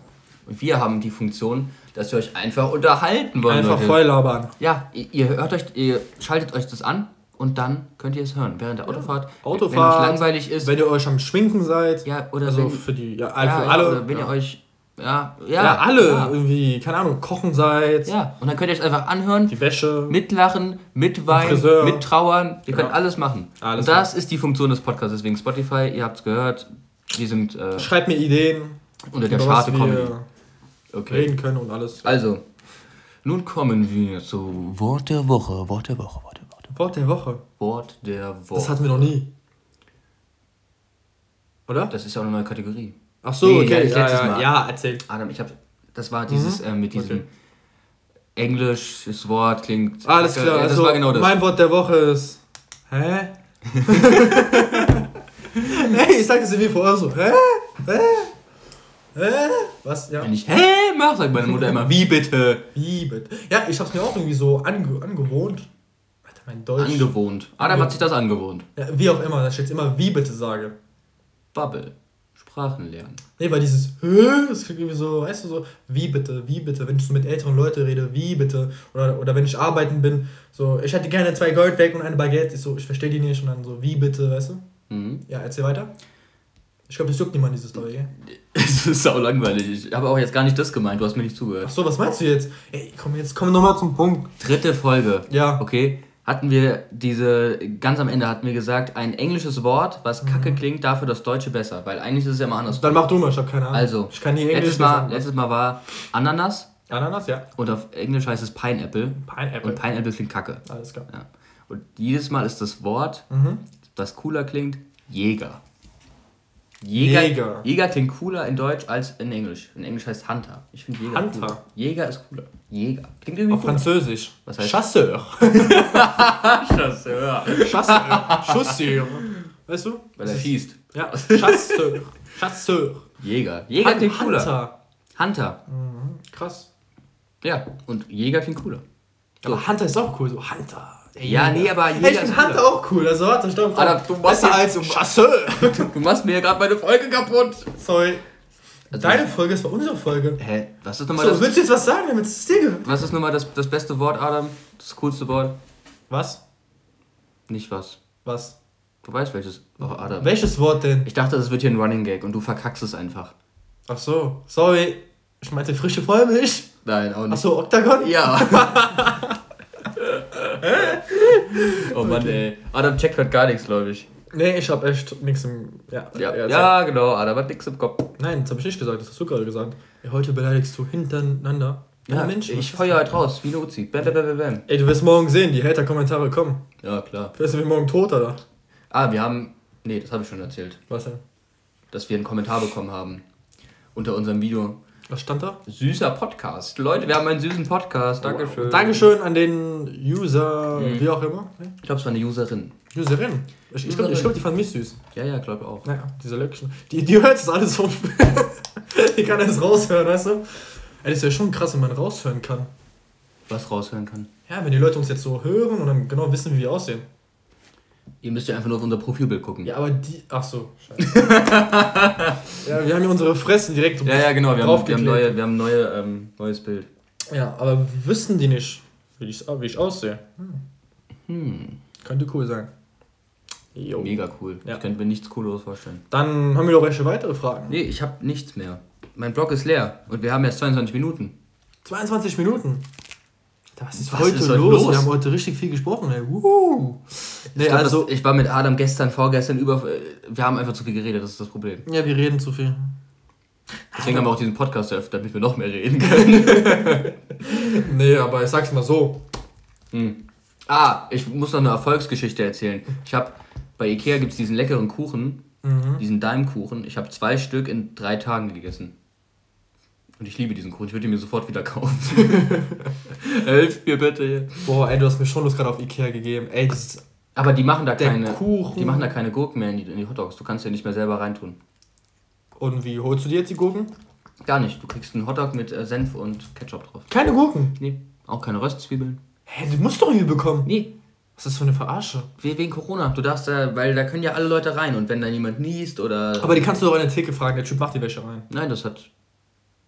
Und wir haben die Funktion, dass wir euch einfach unterhalten wollen. Einfach voll labern. Ja, ihr, ihr, hört euch, ihr schaltet euch das an und dann könnt ihr es hören während der Autofahrt. Ja. Autofahrt. Wenn euch langweilig ist. Wenn ihr euch am Schminken seid. Ja, oder also wenn, für die, ja, ja, für alle. Oder wenn ihr euch ja, ja, ja alle ja. irgendwie, keine Ahnung, kochen seid. Ja, und dann könnt ihr es einfach anhören. Die Wäsche. Mitlachen, mitweinen, mittrauern. Ihr könnt ja. alles machen. Alles und das machen. ist die Funktion des Podcasts. Deswegen Spotify, ihr habt es gehört. Wir sind. Äh, Schreibt mir Ideen. Unter der Scharte Comedy. Okay. Reden können und alles. Also, nun kommen wir zu. Wort der Woche, Wort der Woche. Wort der Woche. Wort der Woche. Das hatten wir noch nie. Oder? Das ist ja auch eine neue Kategorie. Ach so, nee, okay. Ja, ja, Mal. ja, erzähl. Adam, ich habe, das war dieses mhm. äh, mit diesem okay. englisches Wort klingt. Alles klar. Ja, das also, war genau das. Mein Wort der Woche ist. Hä? [LAUGHS] hey, ich sag das irgendwie vorher so. Hä? Hä? Hä? Was? Ja. Wenn ich hä mach, sagt meine Mutter immer, wie bitte? Wie bitte? Ja, ich hab's mir auch irgendwie so ange angewohnt. Mein Deutsch. Angewohnt. Adam hat sich das angewohnt. Ja, wie auch immer, dass ich jetzt immer wie bitte sage. Bubble. Sprachen lernen. Nee, weil dieses Hä? Das klingt irgendwie so, weißt du, so, wie bitte, wie bitte, wenn ich so mit älteren Leuten rede, wie bitte. Oder, oder wenn ich arbeiten bin, so, ich hätte gerne zwei Gold weg und eine Baguette. Ich so, ich verstehe die nicht und dann so, wie bitte, weißt du? Mhm. Ja, erzähl weiter. Ich glaube, das juckt niemand, diese Story, gell? [LAUGHS] Es ist sau langweilig. Ich habe auch jetzt gar nicht das gemeint, du hast mir nicht zugehört. Ach so, was meinst du jetzt? Ey, komm, jetzt komm nochmal zum Punkt. Dritte Folge. Ja. Okay. Hatten wir diese, ganz am Ende hatten wir gesagt, ein englisches Wort, was kacke klingt, dafür das Deutsche besser. Weil eigentlich ist es ja immer anders. Dann mach du mal, ich habe keine Ahnung. Also, ich kann nie Englisch letztes, Mal, sagen. letztes Mal war Ananas Ananas, ja. und auf Englisch heißt es Pineapple. Pineapple. Und Pineapple klingt kacke. Alles klar. Ja. Und jedes Mal ist das Wort, Mhm. das cooler klingt, Jäger. Jäger. Jäger. Jäger klingt cooler in Deutsch als in Englisch. In Englisch heißt Hunter. Ich finde Jäger Hunter? cooler. Jäger ist cooler. Jäger. Klingt irgendwie Auf cooler. Französisch. Was heißt- Chasseur. Chasseur. Chasseur. Chasseur. Weißt du? Weil er schießt. Ja, [LAUGHS] Chasseur. Chasseur. Jäger. Jäger klingt cooler. Hunter. Hunter. Krass. Ja, und Jäger klingt cooler. So. Aber Hunter ist auch cool, so Hunter. Ey, Ja, nee, aber Ey, ich Jäger finde ist Hunter auch cool. Also warte, stopp. Alter, du machst Besser als Chasseur. [LAUGHS] Du machst mir ja gerade meine Folge kaputt. Sorry. Also- Deine Folge, das war unsere Folge. Hä? Was ist nochmal So, das, willst du jetzt was sagen, damit es dir gehört? was ist nochmal das, das beste Wort, Adam? Das coolste Wort? Was? Nicht was. Was? Du weißt welches. Oh, Adam. Welches Wort denn? Ich dachte, das wird hier ein Running Gag und du verkackst es einfach. Ach so, sorry. Ich meinte frische Vollmilch. Nein, auch Ach nicht. so, Octagon? Ja. [LAUGHS] [LAUGHS] oh Mann, ey. Adam checkt grad gar nichts, glaube ich. Nee, ich hab echt nichts im. Ja, Ja, ja, ja genau. Adam hat nichts im Kopf. Nein, das habe ich nicht gesagt, das hast du gerade gesagt. Ey, heute beleidigst du hintereinander. Ja, Mensch, ich feuer halt raus, wie eine Uzi. Bam, bam, bam, bam. Ey, du wirst morgen sehen, die Hater-Kommentare kommen. Ja, klar. Wirst du wie morgen tot, oder? Ah, wir haben. Nee, das habe ich schon erzählt. Was denn? Dass wir einen Kommentar bekommen haben. Unter unserem Video. Was stand da? Süßer Podcast. Leute, wir haben einen süßen Podcast. Dankeschön. Dankeschön an den User, Mhm. wie auch immer. Ich glaube, es war eine Userin. Userin. Ich, ich glaube, glaub, die fand mich süß. Ja, ja, glaube auch. Naja, diese Löckchen. Die, die hört das alles vom. [LAUGHS] die kann das raushören, weißt du? Ey, das ist ja schon krass, wenn man raushören kann. Was raushören kann. Ja, wenn die Leute uns jetzt so hören und dann genau wissen, wie wir aussehen. Ihr müsst ja einfach nur auf unser Profilbild gucken. Ja, aber die. Ach so, scheiße. [LAUGHS] ja, wir haben hier unsere Fressen direkt ja, ja, genau. Wir haben, wir haben, neue, wir haben neue, ähm, neues Bild. Ja, aber wissen die nicht, wie ich, wie ich aussehe? Hm. Könnte cool sein. Jo. Mega cool. Ja. Ich könnte mir nichts Cooleres vorstellen. Dann haben wir noch welche weitere Fragen. Nee, ich habe nichts mehr. Mein Blog ist leer und wir haben erst 22 Minuten. 22 Minuten. Was ist Was heute ist los? los? Wir haben heute richtig viel gesprochen, ey. Wuhu. Nee, ich, glaub, also, das, ich war mit Adam gestern, vorgestern über. äh, Wir haben einfach zu viel geredet, das ist das Problem. ja, wir reden zu viel. Deswegen haben wir auch diesen Podcast eröffnet, damit wir noch mehr reden können. [LAUGHS] Nee, aber ich sag's mal so. Hm. Ah, ich muss noch eine Erfolgsgeschichte erzählen. Ich habe bei Ikea gibt es diesen leckeren Kuchen, Mhm. diesen Daimkuchen. Ich habe zwei Stück in drei Tagen gegessen. Und ich liebe diesen Kuchen. Ich würde ihn mir sofort wieder kaufen. [LAUGHS] Helft mir bitte. Boah, ey, du hast mir schon Lust gerade auf Ikea gegeben. Ey, das ist Aber die machen da der keine. Kuchen. Die machen da keine Gurken mehr in die, in die Hotdogs. Du kannst ja nicht mehr selber reintun. Und wie holst du dir jetzt die Gurken? Gar nicht. Du kriegst einen Hotdog mit äh, Senf und Ketchup drauf. Keine Gurken. Nee, auch keine Röstzwiebeln. Hä, du musst doch irgendwie bekommen. Nee, Was ist das für eine Verarsche? we- wegen Corona. Du darfst da, weil da können ja alle Leute rein und wenn da jemand niest oder. Aber die kannst du doch in der Theke fragen, der Typ macht die Wäsche rein. Nein, das hat.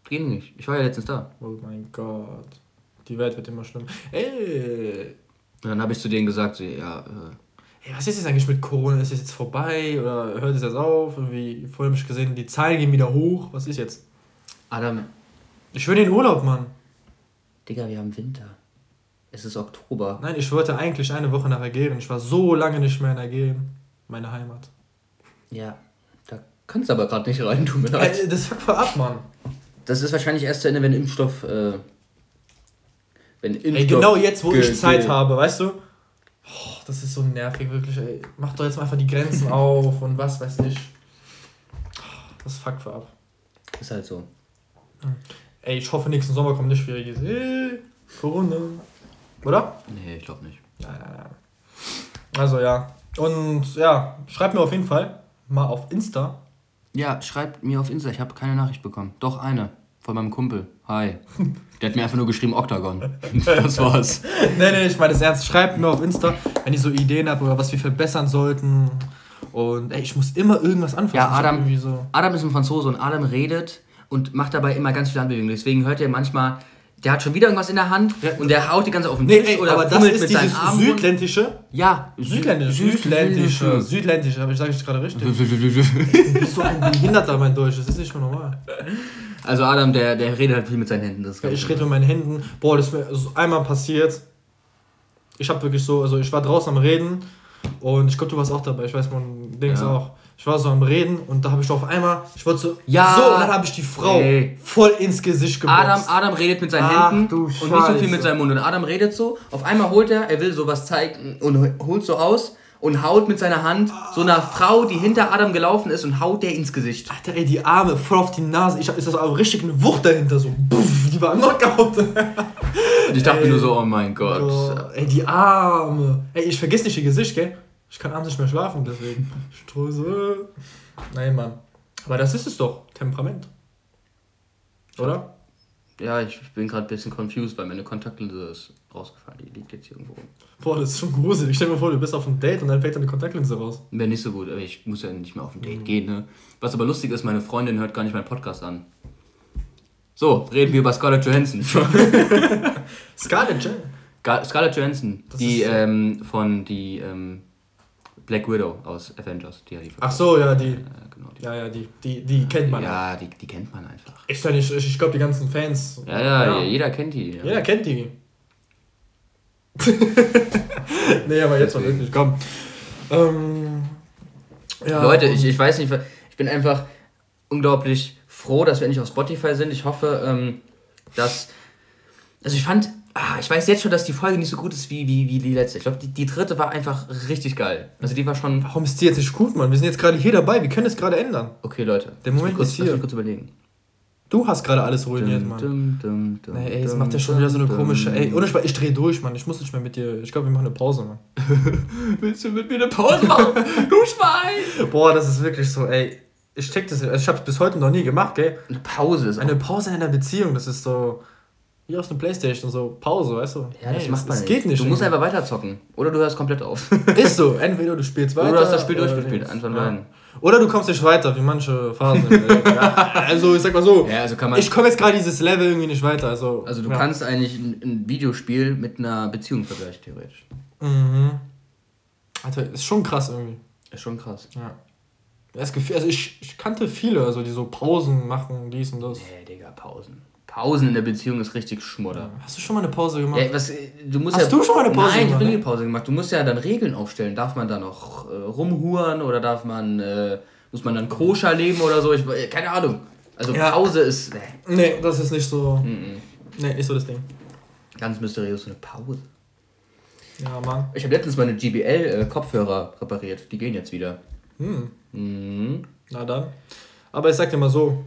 Ging nicht. Ich war ja letztens da. Oh mein Gott. Die Welt wird immer schlimmer. Ey. Und dann habe ich zu denen gesagt, so, ja, äh, Ey, was ist jetzt eigentlich mit Corona? Ist es jetzt vorbei oder hört es jetzt auf? Irgendwie, vorhin habe ich gesehen, die Zahlen gehen wieder hoch. Was ist jetzt? Adam, Ich will in den Urlaub, Mann. Digga, wir haben Winter. Es ist Oktober. Nein, ich wollte eigentlich eine Woche nach Algerien. Ich war so lange nicht mehr in Algerien. Meine Heimat. Ja, da kannst du aber gerade nicht rein, tut mir leid. Ey, das fuckt voll ab, Mann. Das ist wahrscheinlich erst zu Ende, wenn Impfstoff. Äh, wenn Impfstoff. Ey, genau jetzt, wo ich Zeit habe, weißt du? Oh, das ist so nervig, wirklich, ey. Mach doch jetzt mal einfach die Grenzen [LAUGHS] auf und was weiß ich. Das fuckt ab. Ist halt so. Ey, ich hoffe, nächsten Sommer kommt nicht schwieriges. Ey, Corona. Oder? Nee, ich glaube nicht. Also ja. Und ja, schreibt mir auf jeden Fall mal auf Insta, Ja, schreibt mir auf Insta, ich habe keine Nachricht bekommen. Doch eine. Von meinem Kumpel. Hi. Der hat mir einfach nur geschrieben Octagon. [LAUGHS] Das war's. nee, nee, ich meine das ernst. Schreibt mir auf Insta, wenn ihr so Ideen habt oder was wir verbessern sollten. Und ey, ich muss immer irgendwas anfangen. Ja, Adam, so Adam ist ein Franzose und Adam redet und macht dabei immer ganz viele Handbewegungen. Deswegen hört ihr manchmal, der hat schon wieder irgendwas in der Hand und der haut die ganze auf den Tisch nee, ey, oder aber das ist mit dieses südländische. Ja, südländisch, südländische, südländisch, aber ich sage es gerade richtig. du bist so ein Behinderter, mein Deutsch, das ist nicht mehr normal. Also Adam, der, der redet halt viel mit seinen Händen. Das ja, ich rede mit meinen Händen. Boah, das ist mir einmal passiert. Ich habe wirklich so, also ich war draußen am Reden und ich glaube, du warst auch dabei. Ich weiß, man denkt ja. auch. Ich war so am Reden und da habe ich auf einmal, ich wollte so, ja, so, und dann habe ich die Frau ey. voll ins Gesicht geboxt. Adam, Adam redet mit seinen Ach, Händen und nicht so viel mit seinem Mund. Und Adam redet so, auf einmal holt er, er will sowas zeigen und holt so aus und haut mit seiner Hand so einer Frau, die hinter Adam gelaufen ist und haut der ins Gesicht. Alter, ey, die Arme voll auf die Nase. Ich, ist das aber richtig eine Wucht dahinter, so, puff, die war Knockout. und ich dachte ey, mir nur so, oh mein Gott. Oh, ey, die Arme. Ey, ich vergesse nicht ihr Gesicht, gell? Ich kann abends nicht mehr schlafen, deswegen. Ströse. Nein, Mann. Aber das ist es doch. Temperament. Oder? Ja, ich bin gerade ein bisschen confused, weil meine Kontaktlinse ist rausgefallen. Die liegt jetzt hier irgendwo rum. Boah, das ist schon gruselig. Stell dir mal vor, du bist auf einem Date und dann fällt deine Kontaktlinse raus. Wäre nicht so gut, aber ich muss ja nicht mehr auf ein Date mhm. gehen. Ne? Was aber lustig ist, meine Freundin hört gar nicht meinen Podcast an. So, reden wir über Scarlett Johansson. [LAUGHS] Scarlett Johansson? Scarlett Johansson, die ähm, von die ähm, Black Widow aus Avengers. Die, die Ach so, ja, die. Äh, genau, die. Ja, ja, die, die, die kennt man. Ja, die, die kennt man einfach. Ist ja nicht, ich glaube, die ganzen Fans. Ja, ja, ja, jeder kennt die. Ja. Jeder kennt die. [LAUGHS] nee, aber jetzt mal wirklich, komm. Ähm, ja, Leute, ich, ich weiß nicht, ich bin einfach unglaublich froh, dass wir endlich auf Spotify sind. Ich hoffe, ähm, dass. Also ich fand Ah, ich weiß jetzt schon, dass die Folge nicht so gut ist wie, wie, wie die letzte. Ich glaube, die, die dritte war einfach richtig geil. Also die war schon. Warum ist die jetzt nicht gut, Mann? Wir sind jetzt gerade hier dabei. Wir können es gerade ändern. Okay, Leute. Der Moment kurz, ist hier. kurz überlegen. Du hast gerade alles ruiniert, Mann. Dum, dum, dum, nee, ey, jetzt macht der schon wieder so eine komische. Ey, ohne Spaß, ich dreh durch, Mann. Ich muss nicht mehr mit dir. Ich glaube, wir machen eine Pause, Mann. [LAUGHS] Willst du mit mir eine Pause machen? [LAUGHS] du Schwein! Boah, das ist wirklich so, ey. Ich check das. Also ich hab's bis heute noch nie gemacht, gell? Eine Pause ist Eine Pause in einer Beziehung, das ist so. Wie aus einer Playstation, so Pause, weißt du? Ja, das nee, macht man das, geht nicht. Du musst einfach weiter zocken. Oder du hörst komplett auf. [LAUGHS] Ist so. Entweder du spielst weiter. [LAUGHS] Oder du hast das Spiel durchgespielt. Eins von beiden. Oder du kommst nicht weiter, wie manche Phasen. [LAUGHS] ja, also ich sag mal so, ja, also kann man ich komme jetzt gerade dieses Level irgendwie nicht weiter. Also, also du ja. kannst eigentlich ein, ein, Videospiel mit einer Beziehung vergleichen, theoretisch. Mhm. Alter, ist schon krass irgendwie. Ist schon krass. Ja. Das Gefühl, also ich, ich kannte viele, also die so Pausen machen, dies und das. Nee, Digga, Pausen. Pausen in der Beziehung ist richtig Schmodder. Hast du schon mal eine Pause gemacht? Ja, was, du musst Hast ja, du schon mal eine Pause nein, gemacht? Nein, ich habe nie eine Pause gemacht. Du musst ja dann Regeln aufstellen. Darf man da noch äh, rumhuren oder darf man, äh, muss man dann koscher leben oder so? Ich, keine Ahnung. Also ja. Pause ist. Nee. nee, das ist nicht so. -mm. Nee, nicht so das Ding. Ganz mysteriös, so eine Pause. Ja, Mann. Ich habe letztens meine GBL-Kopfhörer äh, repariert. Die gehen jetzt wieder. Hm. Mhm. Na dann. Aber ich sag dir mal so: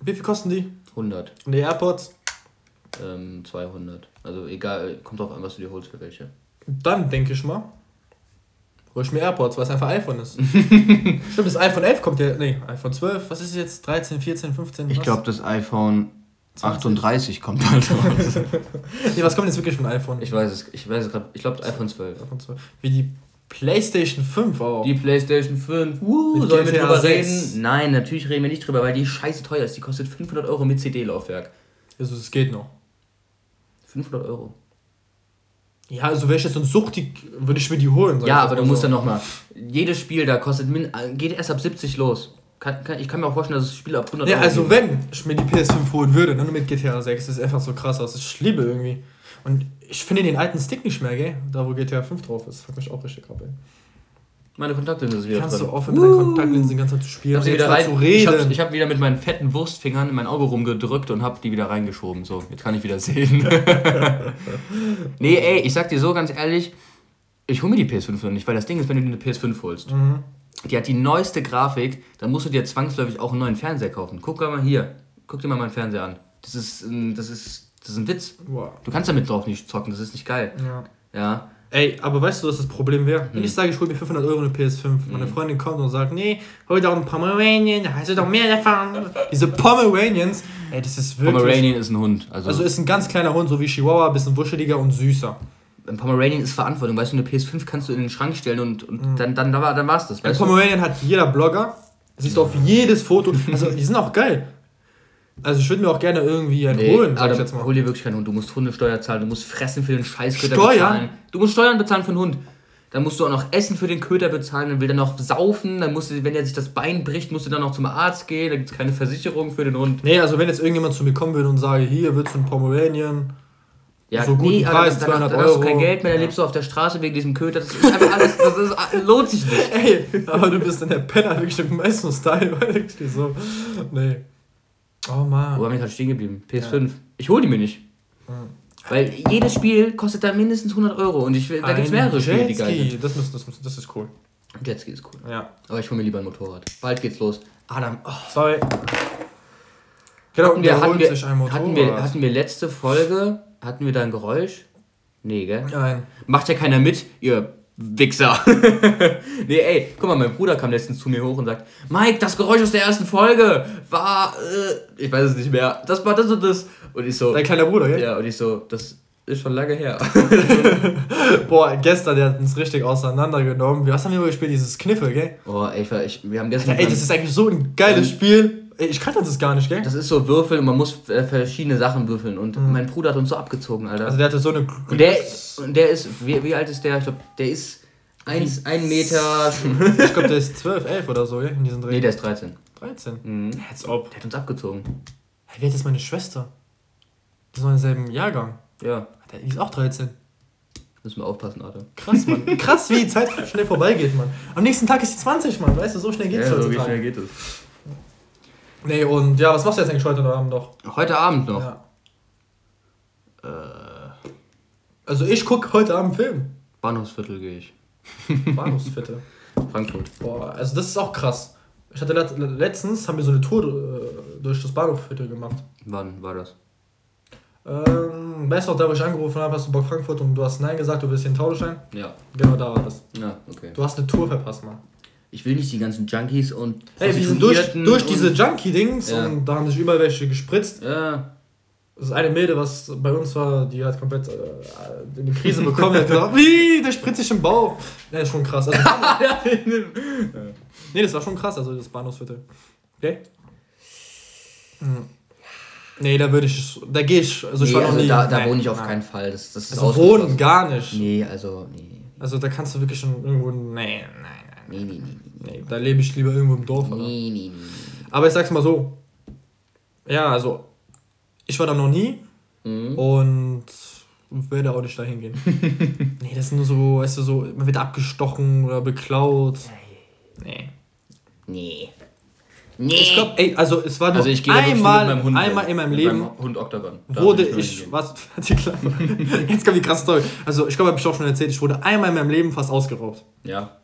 Wie viel kosten die? 100. Und die AirPods? Ähm, 200. Also egal, kommt drauf an, was du dir holst für welche. Dann denke ich mal, hol ich mir AirPods, weil es einfach iPhone ist. [LAUGHS] Stimmt, das iPhone 11 kommt ja, nee, iPhone 12, was ist jetzt, 13, 14, 15? Ich glaube, das iPhone 38 kommt halt [LAUGHS] raus. nee, was kommt jetzt wirklich von iPhone? Ich weiß es, ich weiß es gerade, ich glaube iPhone 12. iPhone 12. Wie die PlayStation 5 auch. Die PlayStation 5. Uh, sollen wir drüber 6. reden? Nein, natürlich reden wir nicht drüber, weil die scheiße teuer ist. Die kostet 500 Euro mit CD-Laufwerk. Also, es geht noch. 500 Euro. Ja, also wäre ich jetzt so ein Suchtig, würde ich mir die holen. Ja, aber du musst ja nochmal. Jedes Spiel da kostet, geht erst ab 70 los. Kann, kann, ich kann mir auch vorstellen, dass das Spiel ab 100 Euro Ja, also geht. wenn ich mir die PS5 holen würde, dann mit GTA 6, das ist einfach so krass aus. Ich liebe irgendwie. Und ich finde den alten Stick nicht mehr, gell? Da wo GTA 5 drauf ist. Fuck mich auch richtig ab, ey. Meine Kontaktlinse ist wieder Kannst drin. du aufhören, mit deinen Kontaktlinsen die ganze Zeit zu spielen? Ich habe zu reden. Ich habe hab wieder mit meinen fetten Wurstfingern in mein Auge rumgedrückt und habe die wieder reingeschoben. So, jetzt kann ich wieder sehen. [LAUGHS] nee, ey, ich sag dir so ganz ehrlich, ich hole mir die PS5 noch nicht, weil das Ding ist, wenn du dir eine PS5 holst, mhm. die hat die neueste Grafik, dann musst du dir zwangsläufig auch einen neuen Fernseher kaufen. Guck mal hier, guck dir mal meinen Fernseher an. Das ist, das ist das ist ein Witz. Wow. Du kannst damit drauf nicht zocken, das ist nicht geil. Ja. Ja. Ey, aber weißt du, was das Problem wäre? Wenn ich sage, ich hole mir 500 Euro eine PS5, meine Freundin kommt und sagt, nee, hol doch einen Pomeranian, da hast du doch mehr davon. [LAUGHS] Diese Pomeranians, ey, das ist wirklich... Pomeranian ist ein Hund. Also, Also ist ein ganz kleiner Hund, so wie Chihuahua, bisschen wuscheliger und süßer. ein Pomeranian ist Verantwortung. Weißt du, eine PS5 kannst du in den Schrank stellen und, und dann, dann, dann, war, dann war's das. Ein Weißt du? Pomeranian hat jeder Blogger. Siehst du auf jedes Foto. Also die sind auch geil. Also ich würde mir auch gerne irgendwie einen Nee, holen, sag ich jetzt mal. hol dir wirklich keinen Hund. Du musst Hundesteuer zahlen, du musst fressen für den Scheißköter Steuern? bezahlen. Du musst Steuern bezahlen für den Hund. Dann musst du auch noch Essen für den Köter bezahlen, dann will er noch saufen, dann musst du, wenn er sich das Bein bricht, musst du dann noch zum Arzt gehen, da gibt es keine Versicherung für den Hund. Nee, also wenn jetzt irgendjemand zu mir kommen würde und sage, hier willst du einen Pomeranian, Ja, So guten aber Preis, dann, dann, 200 dann hast du kein Euro. Geld mehr, dann lebst du auf der Straße wegen diesem Köter. Das ist einfach alles, das ist, [LAUGHS] lohnt sich nicht. ey, aber du bist dann der Penner, wirklich im meisten Style, [LAUGHS] weil so, nee. Oh Wo man. bin ich gerade stehen geblieben? PS5. Ich hol die mir nicht. Weil jedes Spiel kostet da mindestens 100 Euro und ich will, da gibt es mehrere Spiele, die geil sind. das, muss, das, muss, das ist cool. Jetski ist cool. Ja. Aber ich hol mir lieber ein Motorrad. Bald geht's los. Adam, oh, Sorry. Genau, hatten, wir, hatten, wir, sich ein Motorrad. hatten, wir, hatten wir letzte Folge, hatten wir da ein Geräusch? Nee, gell? Nein. Macht ja keiner mit, ihr Wichser. [LAUGHS] nee, ey, guck mal, mein Bruder kam letztens zu mir hoch und sagt, Mike, das Geräusch aus der ersten Folge war, äh, ich weiß es nicht mehr, das war das und das. Und ich so, Dein kleiner Bruder, gell? ja, und ich so, das ist schon lange her. [LAUGHS] Boah, gestern, der hat uns richtig auseinandergenommen. Was haben wir gespielt? Dieses Kniffel, gell? oh, ey, ich, wir haben gestern... Ey, das ist eigentlich so ein geiles Spiel. Ich kannte das gar nicht, gell? das ist so Würfeln und man muss äh, verschiedene Sachen würfeln. Und mein Bruder hat uns so abgezogen, Alter. Also der hatte so eine... Und der, und der ist, wie, wie alt ist der? Ich glaube, der ist 1 Meter. [LAUGHS] Ich glaube, der ist 12, 11 oder so, gell? In diesem Dreh. nee, der ist 13. 13. Mhm. Als ob. Der hat uns abgezogen. Hey, wie alt ist meine Schwester? Die ist noch im selben Jahrgang. Ja, Die ist auch 13. müssen wir aufpassen, Alter. Krass, Mann. [LAUGHS] Krass, wie die Zeit schnell vorbeigeht, Mann. Am nächsten Tag ist sie 20, Mann. Weißt du, so schnell geht's Ja, so schnell geht es. Nee, und ja, was machst du jetzt eigentlich heute Abend noch? Heute Abend noch. Ja. Also ich guck heute Abend einen Film. Bahnhofsviertel gehe ich. [LAUGHS] Bahnhofsviertel. Frankfurt. Boah, also das ist auch krass. Ich hatte let letztens, haben wir so eine Tour äh, durch das Bahnhofsviertel gemacht. Wann war das? Ähm, weißt du noch, da wo ich angerufen habe, hast du Bock Frankfurt und du hast Nein gesagt, du willst hier einen Taudeschein? Ja. Genau da war das. Ja, okay. Du hast eine Tour verpasst, Mann. Ich will nicht die ganzen Junkies und. Ey, wir sind durch, durch diese Junkie-Dings Ja. und da haben sich überall welche gespritzt. Ja. Das ist eine Mädel, was bei uns war, die hat komplett äh, eine Krise bekommen. Die hat gesagt, wie, der spritzt sich im Bauch. Ja, ist schon krass. Also, [LAUGHS] nee, das war schon krass, also das Bahnhofsviertel. Okay? Hm. Nee, da würde ich, da gehe ich, also ich nee, war noch also nie. da, da nein, wohne ich auf nein. keinen Fall. Das, das ist Also wohnen gar nicht. Nee, also, nee. Also da kannst du wirklich schon irgendwo, nee, nein, nein, Nee, nee, nee. nee. Da lebe ich lieber irgendwo im Dorf. Nee, Oder? nee, nee. nee. Aber ich sag's mal so. Ja, also, ich war da noch nie Mhm. und werde auch nicht dahin gehen. [LAUGHS] nee, das ist nur so, weißt du, so, man wird abgestochen oder beklaut. Nee. Nee. Nee. Ich glaube, ey, also es war nur also ich einmal, Hund einmal in meinem Leben meinem Hund Octagon. Da wurde ich, hingehen. was, [LAUGHS] die Klappe. Jetzt kommt die krasse Story. Also ich glaube, habe ich auch schon erzählt, ich wurde einmal in meinem Leben fast ausgeraubt. Ja.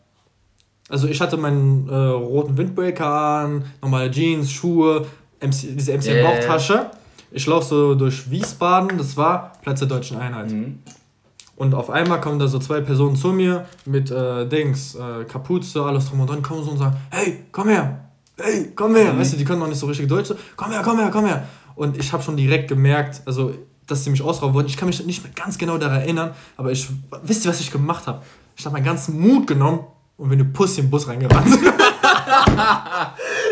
Also ich hatte meinen äh, roten Windbreaker an, normale Jeans, Schuhe, MC, diese MC. Bauchtasche. Ich laufe so durch Wiesbaden, das war Platz der deutschen Einheit. Mhm. Und auf einmal kommen da so zwei Personen zu mir mit äh, Dings, äh, Kapuze, alles drum und dran, kommen so und sagen, hey, komm her, hey, komm her. Weißt du, die können noch nicht so richtig Deutsch, so, komm her, komm her, komm her. Und ich habe schon direkt gemerkt, also, dass sie mich ausrauben wollten. Ich kann mich nicht mehr ganz genau daran erinnern, aber ich, wisst ihr, was ich gemacht habe? Ich habe meinen ganzen Mut genommen und bin eine Pussy im Bus reingerannt. [LAUGHS]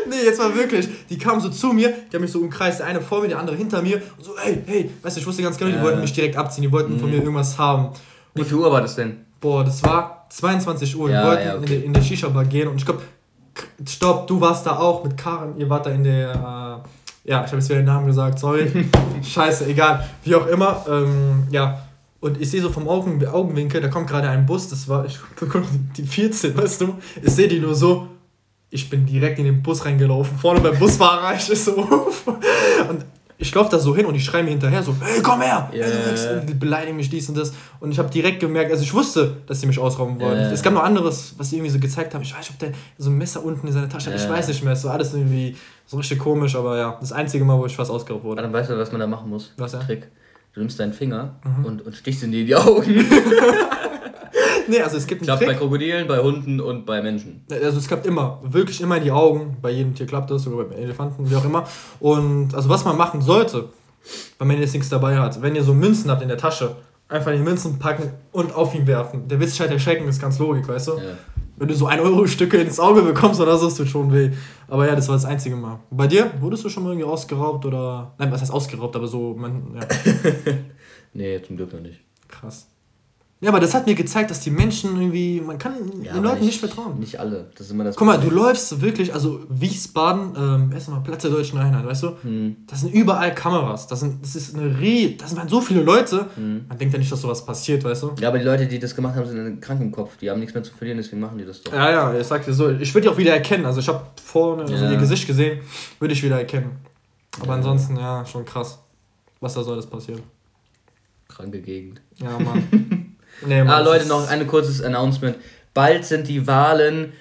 nee, jetzt mal wirklich. Die kamen so zu mir, die haben mich so umkreist, der eine vor mir, der andere hinter mir. Und so, hey, hey, weißt du, ich wusste ganz genau, die wollten mich direkt abziehen, die wollten von mir irgendwas haben. Wie viel Uhr war das denn? Boah, das war 22 Uhr. Ja, wir wollten ja, okay. in, der, in der Shisha-Bar gehen und ich glaube, stopp, du warst da auch mit Karen, ihr wart da in der, äh, ja, ich habe jetzt wieder den Namen gesagt, sorry. [LAUGHS] Scheiße, egal, wie auch immer. Ähm, ja, und ich sehe so vom Augen, Augenwinkel, da kommt gerade ein Bus, das war, ich [LAUGHS] die 14, weißt du, ich sehe die nur so, ich bin direkt in den Bus reingelaufen, vorne beim Busfahrer, [LAUGHS] ich so, und ich laufe da so hin und ich schreie mir hinterher so, hey, komm her! Ja. Hey, du Wichser, die beleidigen mich dies und das. Und ich habe direkt gemerkt, also ich wusste, dass sie mich ausrauben wollen. Ja. Es gab noch anderes, was sie irgendwie so gezeigt haben. Ich weiß nicht, ob der so ein Messer unten in seiner Tasche hat. Ich Ja. weiß nicht mehr. Es war alles irgendwie so richtig komisch, aber ja, das einzige Mal, wo ich fast ausgeraubt wurde. Dann weißt du, was man da machen muss? Was, ja? Trick. Du nimmst deinen Finger Mhm. und, und stichst ihn dir in die Augen. [LAUGHS] nee, also es gibt [LAUGHS] einen Klappt Trick. bei Krokodilen, bei Hunden und bei Menschen. Also es klappt immer, wirklich immer in die Augen. Bei jedem Tier klappt das, sogar bei Elefanten, wie auch immer. Und also was man machen sollte, wenn man jetzt nichts dabei hat, wenn ihr so Münzen habt in der Tasche, einfach die Münzen packen und auf ihn werfen. Der wird sich halt erschrecken, ist ganz logisch, weißt du? Ja. Wenn du so 1-Euro-Stücke ins Auge bekommst oder so, das schon weh. Aber ja, das war das einzige Mal. Bei dir, wurdest du schon mal irgendwie ausgeraubt oder. Nein, was heißt ausgeraubt, aber so. Man, ja. [LAUGHS] nee, zum Glück noch nicht. Krass. Ja, aber das hat mir gezeigt, dass die Menschen irgendwie, man kann ja, den Leuten nicht, nicht, vertrauen. Nicht alle, das ist immer das Guck mal, du läufst wirklich, also Wiesbaden, ähm, erstmal Platz der deutschen Einheit, weißt du? Hm. Das sind überall Kameras, das, sind, das ist eine Rie, das sind so viele Leute, hm. man denkt ja nicht, dass sowas passiert, weißt du? Ja, aber die Leute, die das gemacht haben, sind krank im Kopf, die haben nichts mehr zu verlieren, deswegen machen die das doch. Ja, ja, ich sag dir so, ich würde die auch wieder erkennen, also ich habe vorne ja. ihr Gesicht gesehen, würde ich wieder erkennen. Aber ja. ansonsten, ja, schon krass, was da soll das passieren. Kranke Gegend. Ja, Mann. [LAUGHS] Nee, ah, Leute, noch ein kurzes Announcement. Bald sind die Wahlen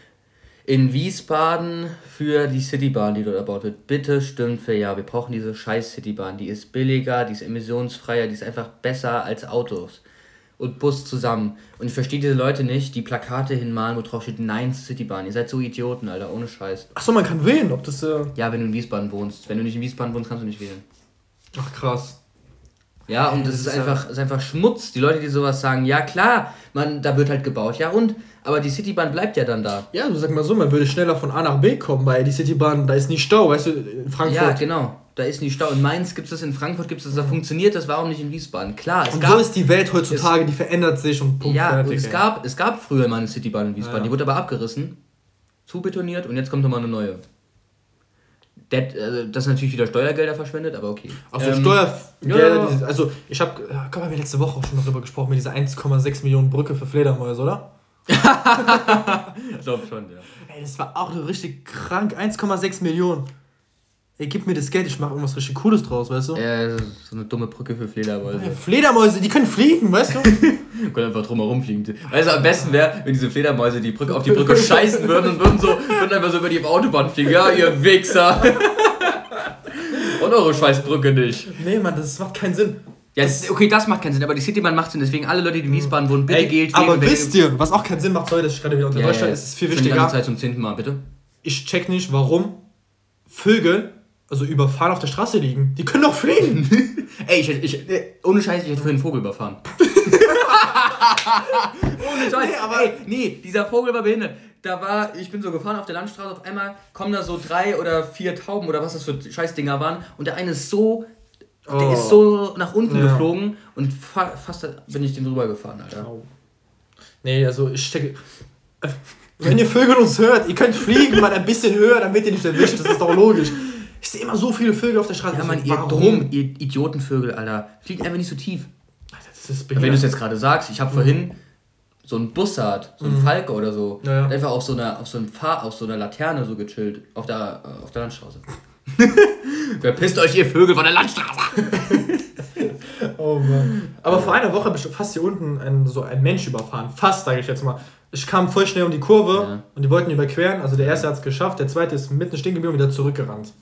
in Wiesbaden für die Citybahn, die dort erbaut wird. Bitte stimmt für ja. Wir brauchen diese scheiß Citybahn. Die ist billiger, die ist emissionsfreier, die ist einfach besser als Autos und Bus zusammen. Und ich verstehe diese Leute nicht, die Plakate hinmalen, wo drauf steht Nein zur Citybahn. Ihr seid so Idioten, Alter, ohne Scheiß. Achso, man kann wählen, ob das. Äh ja, wenn du in Wiesbaden wohnst. Wenn du nicht in Wiesbaden wohnst, kannst du nicht wählen. Ach krass. Ja, und das, ist, ist einfach, ist einfach Schmutz. Die Leute, die sowas sagen, ja klar, man, da wird halt gebaut. Ja und? Aber die Citybahn bleibt ja dann da. Ja, du sag mal so, man würde schneller von A nach B kommen, weil die Citybahn, da ist nicht Stau, weißt du, in Frankfurt. Ja, genau. Da ist nicht Stau. In Mainz gibt es das, in Frankfurt gibt es das, da funktioniert das, warum nicht in Wiesbaden? Klar, es und gab, so ist die Welt heutzutage, es, die verändert sich und Punkt Ja, fertig, es, gab, es gab früher mal eine Citybahn in Wiesbaden, ja. die wurde aber abgerissen, zubetoniert und jetzt kommt nochmal eine neue. Das, also, das natürlich wieder Steuergelder verschwendet, aber okay. Also ähm, Steuergelder, ja. also ich habe, haben wir letzte Woche auch schon darüber gesprochen, mit dieser 1,6 Millionen Brücke für Fledermäuse, oder? [LAUGHS] ich glaube schon, ja. Ey, das war auch richtig krank, 1,6 Millionen. Ey, gib mir das Geld, ich mache irgendwas richtig Cooles draus, weißt du? Ja, so eine dumme Brücke für Fledermäuse. Ja, Fledermäuse, die können fliegen, weißt du? [LAUGHS] können einfach drumherum fliegen. Also am besten wäre, wenn diese Fledermäuse die Brücke auf die Brücke scheißen würden und würden so würden einfach so über die Autobahn fliegen. Ja, ihr Wichser. und eure Scheißbrücke nicht. Nee, Mann, das macht keinen Sinn. Ja, das, okay, das macht keinen Sinn, aber die Citybahn macht Sinn. Deswegen alle Leute, die in Wiesbaden wohnen, bitte gilt. Aber wisst ihr, was auch keinen Sinn macht, sorry, dass ich gerade wieder unter ja, Deutschland, ja, ist viel wichtiger. Die Zeit zum zehnten Mal, bitte. Ich check nicht, warum Vögel also überfahren auf der Straße liegen. Die können doch fliegen. [LAUGHS] Ey, ich, ich, ohne Scheiß, ich hätte vorhin einen Vogel überfahren. [LAUGHS] ohne Scheiß. Nee, aber Ey, nee, dieser Vogel war behindert. Da war, ich bin so gefahren auf der Landstraße, auf einmal kommen da so drei oder vier Tauben oder was das für Scheißdinger waren und der eine ist so, oh. der ist so nach unten ja. geflogen und fa fast bin ich den drüber gefahren, Alter. Oh. Nee, also ich stecke. [LAUGHS] Wenn ihr Vögel uns hört, ihr könnt fliegen, mal ein bisschen höher, damit ihr nicht erwischt, das ist doch logisch. Ich sehe immer so viele Vögel auf der Straße. Ja, Mann, ihr drum, ihr Idiotenvögel, Alter. Fliegt einfach nicht so tief. Alter, das ist Wenn du es jetzt gerade sagst, ich habe mhm. vorhin so einen Bussard, so einen mhm. Falke oder so, ja, ja. einfach auf so einer, auf so, einem Fahr auf so einer Laterne so gechillt, auf der, äh, auf der Landstraße. [LAUGHS] Verpisst euch, ihr Vögel von der Landstraße! [LAUGHS] oh Mann. Aber vor einer Woche habe ich fast hier unten ein, so ein Mensch überfahren. Fast, sage ich jetzt mal. Ich kam voll schnell um die Kurve ja. und die wollten überqueren. Also der erste hat es geschafft, der zweite ist mitten stehen geblieben und wieder zurückgerannt.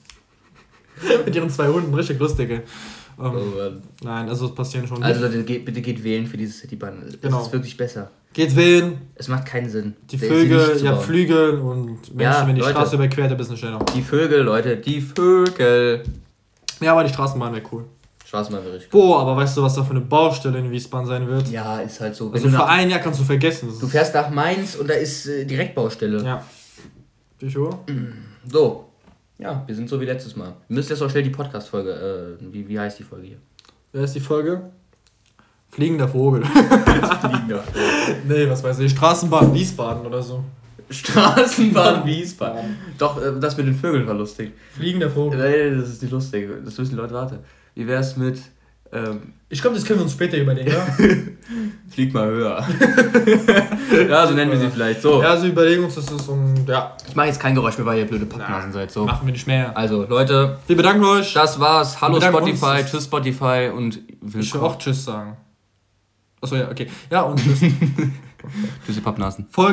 [LAUGHS] Mit ihren zwei Hunden, richtig lustige. Ähm, oh nein, also es passieren schon. Also Leute, geht, bitte geht wählen für diese Citybahn. Das genau. ist wirklich besser. Geht wählen. Es macht keinen Sinn. Die Vögel, ihr habt Flügel und Menschen, ja, wenn die Leute, Straße überquert, ein bisschen schneller. Die Vögel, Leute, die Vögel. Ja, aber die Straßenbahn wäre cool. Straßenbahn wäre richtig cool. Boah, aber weißt du, was da für eine Baustelle in Wiesbaden sein wird? Ja, ist halt so. Also für ein Jahr kannst du vergessen. Du fährst nach Mainz und da ist äh, Direktbaustelle. Ja. Wie Uhr? So, ja, wir sind so wie letztes Mal. Wir müssen jetzt auch schnell die Podcast-Folge, äh, wie, wie heißt die Folge hier? Wer ist die Folge? Fliegender Vogel. [LAUGHS] Fliegender Vogel. nee, was weiß ich, Straßenbahn Wiesbaden oder so. Straßenbahn [LAUGHS] Wiesbaden. Doch, äh, das mit den Vögeln war lustig. Fliegender Vogel. Nee, das ist nicht lustig. Das wissen die Leute, warte. Wie wär's mit ähm, ich glaube, das können wir uns später überlegen, ja? [LAUGHS] Flieg mal höher. [LAUGHS] ja, so nennen wir sie vielleicht. So. Ja, so überlegen uns das ist und ja. Ich mache jetzt kein Geräusch mehr, weil ihr blöde Pappnasen seid. So. Machen wir nicht mehr. Also, Leute. Wir bedanken euch. Das war's. Hallo Spotify, tschüss Spotify und willkommen. Ich will auch Tschüss sagen. Achso, ja, okay. Ja, und tschüss. [LAUGHS] tschüss, ihr Pappnasen. Folgt